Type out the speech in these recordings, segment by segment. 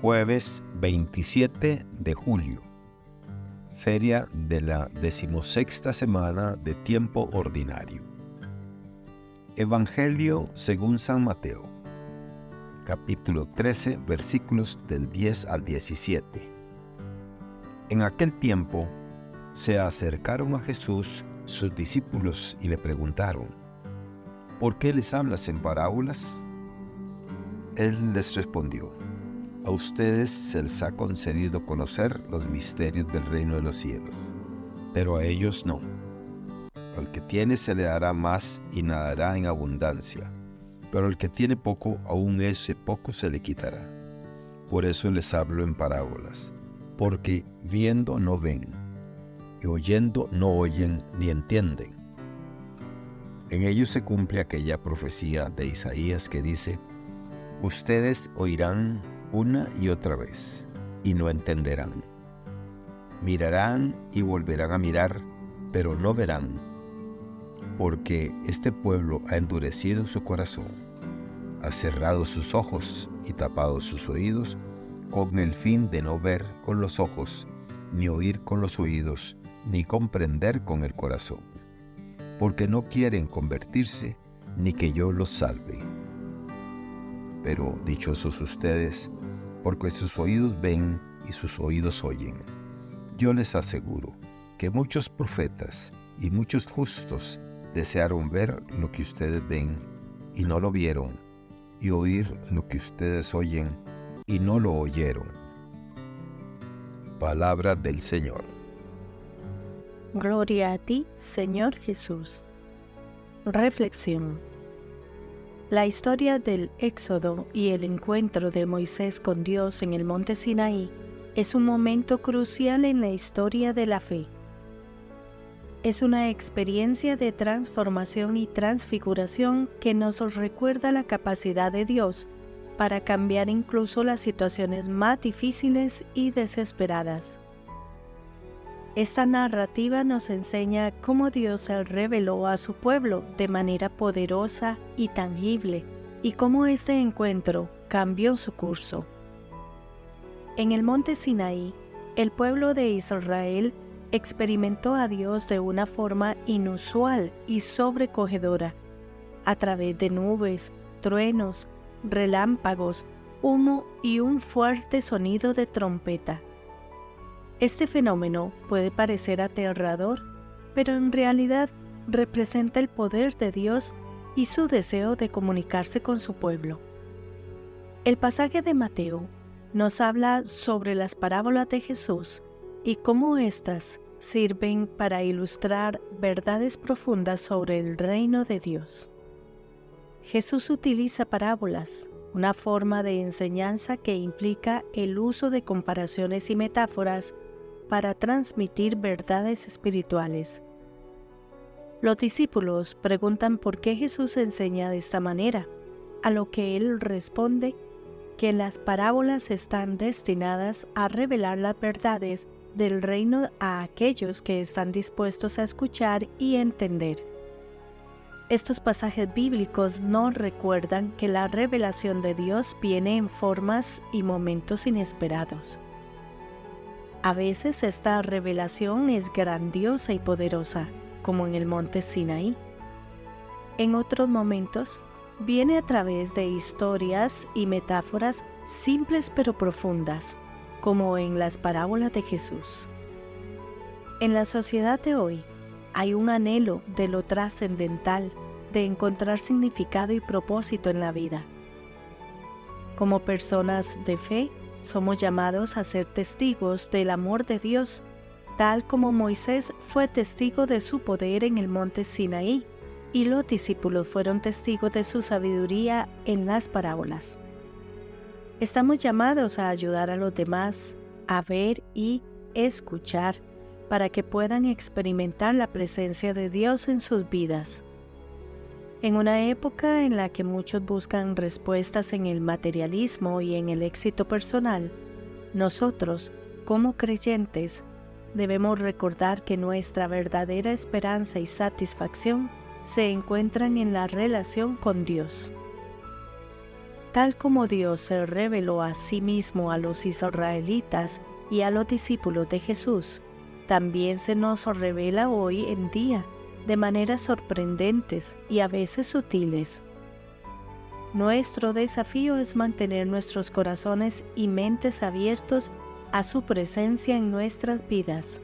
Jueves 27 de julio. Feria de la decimosexta semana de tiempo ordinario. Evangelio según San Mateo. Capítulo 13 versículos del 10 al 17. En aquel tiempo se acercaron a Jesús sus discípulos y le preguntaron, ¿por qué les hablas en parábolas? Él les respondió, a ustedes se les ha concedido conocer los misterios del reino de los cielos, pero a ellos no. Al que tiene se le dará más y nadará en abundancia, pero al que tiene poco, aún ese poco se le quitará. Por eso les hablo en parábolas, porque viendo no ven, y oyendo no oyen ni entienden. En ellos se cumple aquella profecía de Isaías que dice, Ustedes oirán una y otra vez y no entenderán. Mirarán y volverán a mirar, pero no verán, porque este pueblo ha endurecido su corazón, ha cerrado sus ojos y tapado sus oídos con el fin de no ver con los ojos, ni oír con los oídos, ni comprender con el corazón, porque no quieren convertirse ni que yo los salve pero dichosos ustedes, porque sus oídos ven y sus oídos oyen. Yo les aseguro que muchos profetas y muchos justos desearon ver lo que ustedes ven y no lo vieron, y oír lo que ustedes oyen y no lo oyeron. Palabra del Señor. Gloria a ti, Señor Jesús. Reflexión. La historia del Éxodo y el encuentro de Moisés con Dios en el monte Sinaí es un momento crucial en la historia de la fe. Es una experiencia de transformación y transfiguración que nos recuerda la capacidad de Dios para cambiar incluso las situaciones más difíciles y desesperadas. Esta narrativa nos enseña cómo Dios reveló a su pueblo de manera poderosa y tangible y cómo este encuentro cambió su curso. En el monte Sinaí, el pueblo de Israel experimentó a Dios de una forma inusual y sobrecogedora, a través de nubes, truenos, relámpagos, humo y un fuerte sonido de trompeta. Este fenómeno puede parecer aterrador, pero en realidad representa el poder de Dios y su deseo de comunicarse con su pueblo. El pasaje de Mateo nos habla sobre las parábolas de Jesús y cómo éstas sirven para ilustrar verdades profundas sobre el reino de Dios. Jesús utiliza parábolas, una forma de enseñanza que implica el uso de comparaciones y metáforas para transmitir verdades espirituales. Los discípulos preguntan por qué Jesús enseña de esta manera, a lo que Él responde que las parábolas están destinadas a revelar las verdades del reino a aquellos que están dispuestos a escuchar y entender. Estos pasajes bíblicos nos recuerdan que la revelación de Dios viene en formas y momentos inesperados. A veces esta revelación es grandiosa y poderosa, como en el monte Sinaí. En otros momentos, viene a través de historias y metáforas simples pero profundas, como en las parábolas de Jesús. En la sociedad de hoy hay un anhelo de lo trascendental, de encontrar significado y propósito en la vida. Como personas de fe, somos llamados a ser testigos del amor de Dios, tal como Moisés fue testigo de su poder en el monte Sinaí, y los discípulos fueron testigos de su sabiduría en las parábolas. Estamos llamados a ayudar a los demás a ver y escuchar para que puedan experimentar la presencia de Dios en sus vidas. En una época en la que muchos buscan respuestas en el materialismo y en el éxito personal, nosotros, como creyentes, debemos recordar que nuestra verdadera esperanza y satisfacción se encuentran en la relación con Dios. Tal como Dios se reveló a sí mismo a los israelitas y a los discípulos de Jesús, también se nos revela hoy en día de maneras sorprendentes y a veces sutiles. Nuestro desafío es mantener nuestros corazones y mentes abiertos a su presencia en nuestras vidas.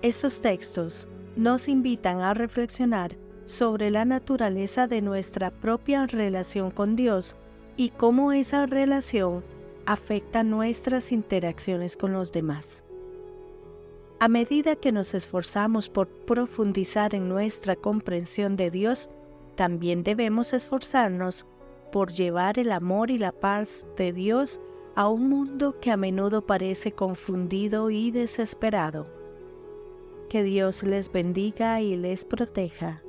Estos textos nos invitan a reflexionar sobre la naturaleza de nuestra propia relación con Dios y cómo esa relación afecta nuestras interacciones con los demás. A medida que nos esforzamos por profundizar en nuestra comprensión de Dios, también debemos esforzarnos por llevar el amor y la paz de Dios a un mundo que a menudo parece confundido y desesperado. Que Dios les bendiga y les proteja.